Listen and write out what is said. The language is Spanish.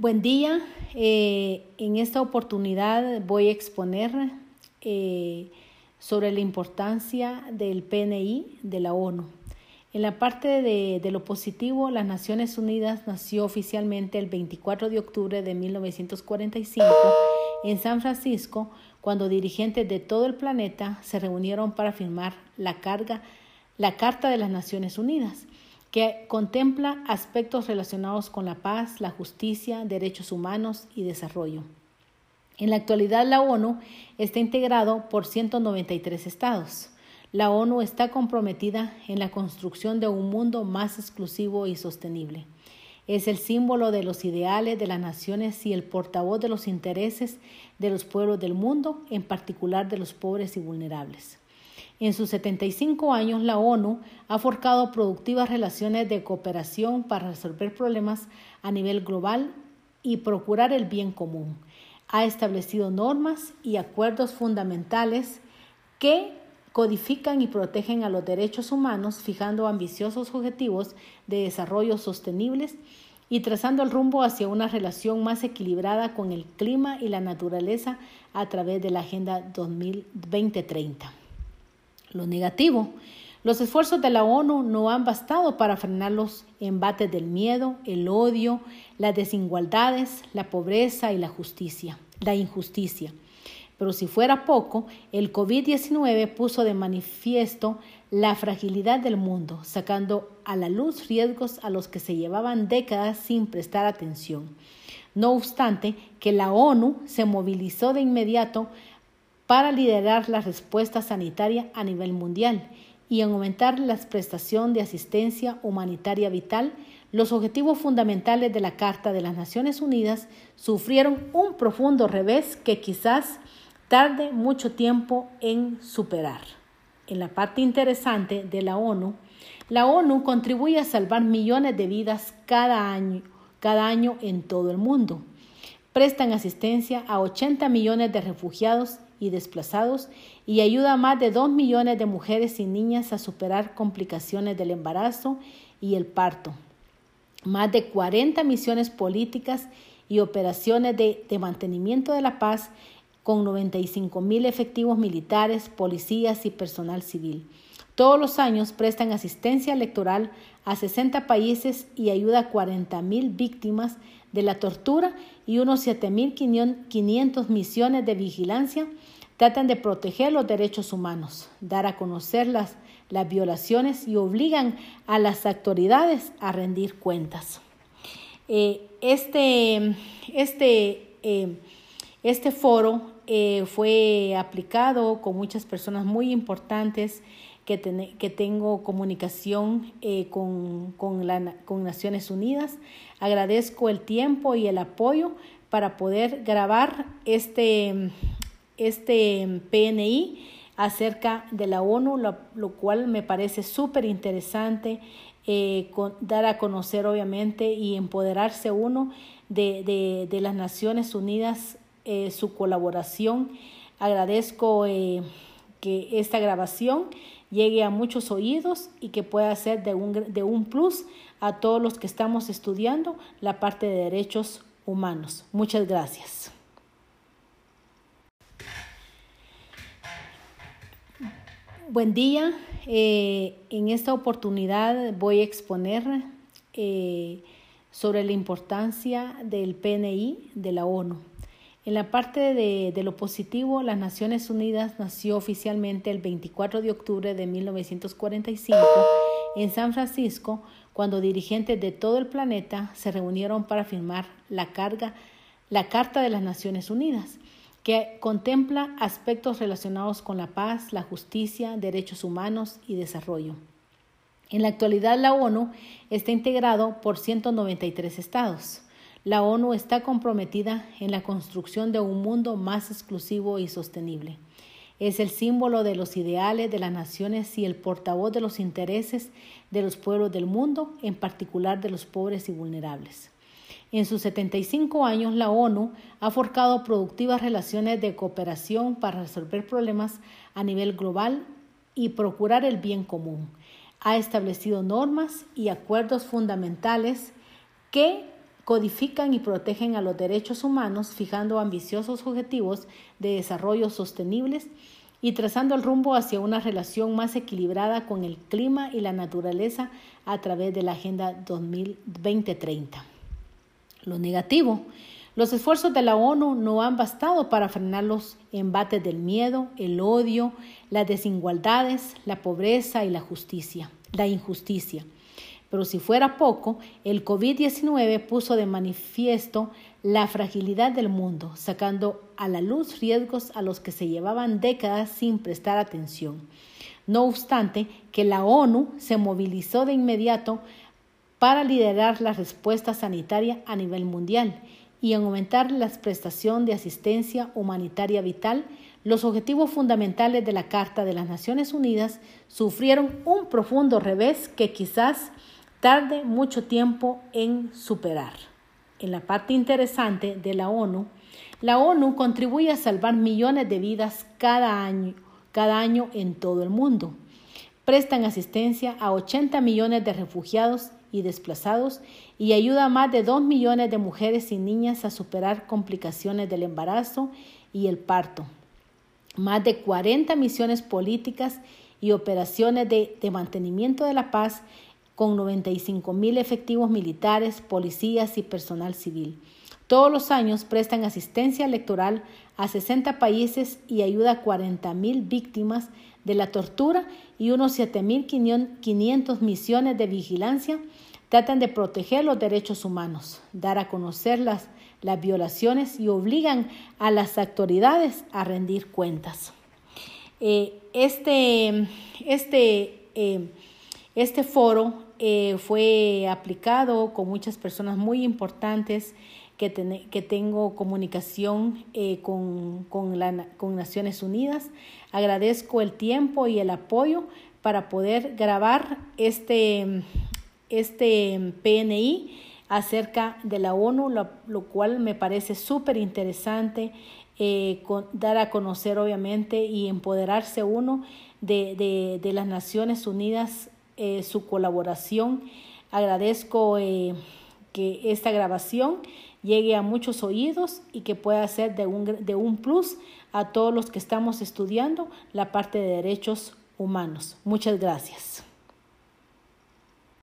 Buen día. Eh, en esta oportunidad voy a exponer eh, sobre la importancia del PNI de la ONU. En la parte de, de, lo positivo, las Naciones Unidas nació oficialmente el 24 de octubre de 1945 en San Francisco, cuando dirigentes de todo el planeta se reunieron para firmar la, carga, la Carta de las Naciones Unidas que contempla aspectos relacionados con la paz, la justicia, derechos humanos y desarrollo. En la actualidad la ONU está integrado por 193 estados. La ONU está comprometida en la construcción de un mundo más exclusivo y sostenible. Es el símbolo de los ideales de las naciones y el portavoz de los intereses de los pueblos del mundo, en particular de los pobres y vulnerables. En sus 75 años, la ONU ha forjado productivas relaciones de cooperación para resolver problemas a nivel global y procurar el bien común. Ha establecido normas y acuerdos fundamentales que codifican y protegen a los derechos humanos, fijando ambiciosos objetivos de desarrollo sostenibles y trazando el rumbo hacia una relación más equilibrada con el clima y la naturaleza a través de la Agenda 2030. Lo negativo. Los esfuerzos de la ONU no han bastado para frenar los embates del miedo, el odio, las desigualdades, la pobreza y la justicia, la injusticia. Pero si fuera poco, el COVID-19 puso de manifiesto la fragilidad del mundo, sacando a la luz riesgos a los que se llevaban décadas sin prestar atención. No obstante, que la ONU se movilizó de inmediato para liderar la respuesta sanitaria a nivel mundial y aumentar la prestación de asistencia humanitaria vital, los objetivos fundamentales de la Carta de las Naciones Unidas sufrieron un profundo revés que quizás tarde mucho tiempo en superar. En la parte interesante de la ONU, la ONU contribuye a salvar millones de vidas cada año, cada año en todo el mundo. Prestan asistencia a 80 millones de refugiados y desplazados y ayuda a más de 2 millones de mujeres y niñas a superar complicaciones del embarazo y el parto. Más de 40 misiones políticas y operaciones de, de mantenimiento de la paz con 95 mil efectivos militares, policías y personal civil. Todos los años prestan asistencia electoral a 60 países y ayuda a 40 mil víctimas de la tortura y unos 7.500 misiones de vigilancia tratan de proteger los derechos humanos, dar a conocer las, las violaciones y obligan a las autoridades a rendir cuentas. Eh, este, este, eh, este foro eh, fue aplicado con muchas personas muy importantes que, que tengo comunicación con, con, con Naciones Unidas. Agradezco el tiempo y el apoyo para poder grabar este, este PNI acerca de la ONU, lo, cual me parece súper interesante eh, dar a conocer obviamente y empoderarse uno de, de, las Naciones Unidas, eh, su colaboración. Agradezco eh, que esta grabación llegue a muchos oídos y que pueda ser de un, de un plus a todos los que estamos estudiando la parte de derechos humanos. Muchas gracias. Buen día. Eh, en esta oportunidad voy a exponer eh, sobre la importancia del PNI de la ONU. En la parte de, de, lo positivo, las Naciones Unidas nació oficialmente el 24 de octubre de 1945 en San Francisco cuando dirigentes de todo el planeta se reunieron para firmar la, carga, la Carta de las Naciones Unidas, que contempla aspectos relacionados con la paz, la justicia, derechos humanos y desarrollo. En la actualidad la ONU está integrado por 193 estados. La ONU está comprometida en la construcción de un mundo más exclusivo y sostenible. Es el símbolo de los ideales de las naciones y el portavoz de los intereses de los pueblos del mundo, en particular de los pobres y vulnerables. En sus 75 años, la ONU ha forjado productivas relaciones de cooperación para resolver problemas a nivel global y procurar el bien común. Ha establecido normas y acuerdos fundamentales que codifican y protegen a los derechos humanos, fijando ambiciosos objetivos de desarrollo sostenibles y trazando el rumbo hacia una relación más equilibrada con el clima y la naturaleza a través de la Agenda 2030. Lo negativo. Los esfuerzos de la ONU no han bastado para frenar los embates del miedo, el odio, las desigualdades, la pobreza y la justicia, la injusticia. Pero si fuera poco, el COVID-19 puso de manifiesto la fragilidad del mundo, sacando a la luz riesgos a los que se llevaban décadas sin prestar atención. No obstante, que la ONU se movilizó de inmediato para liderar la respuesta sanitaria a nivel mundial y aumentar la prestación de asistencia humanitaria vital, los objetivos fundamentales de la Carta de las Naciones Unidas sufrieron un profundo revés que quizás tarde mucho tiempo en superar. En la parte interesante de la ONU, la ONU contribuye a salvar millones de vidas cada año, cada año en todo el mundo. Prestan asistencia a 80 millones de refugiados y desplazados y ayuda a más de 2 millones de mujeres y niñas a superar complicaciones del embarazo y el parto. Más de 40 misiones políticas y operaciones de, de mantenimiento de la paz con 95 mil efectivos militares, policías y personal civil. Todos los años prestan asistencia electoral a 60 países y ayuda a 40 mil víctimas de la tortura y unos 7.500 misiones de vigilancia tratan de proteger los derechos humanos, dar a conocer las, las violaciones y obligan a las autoridades a rendir cuentas. Eh, este, este, eh, este foro eh, fue aplicado con muchas personas muy importantes que, tengo comunicación eh, con, con, la, con Naciones Unidas. Agradezco el tiempo y el apoyo para poder grabar este, este PNI acerca de la ONU, lo, cual me parece súper interesante eh, dar a conocer obviamente y empoderarse uno de, de, de las Naciones Unidas, eh, su colaboración. Agradezco eh, que esta grabación llegue a muchos oídos y que pueda ser de un, de un plus a todos los que estamos estudiando la parte de derechos humanos. Muchas gracias.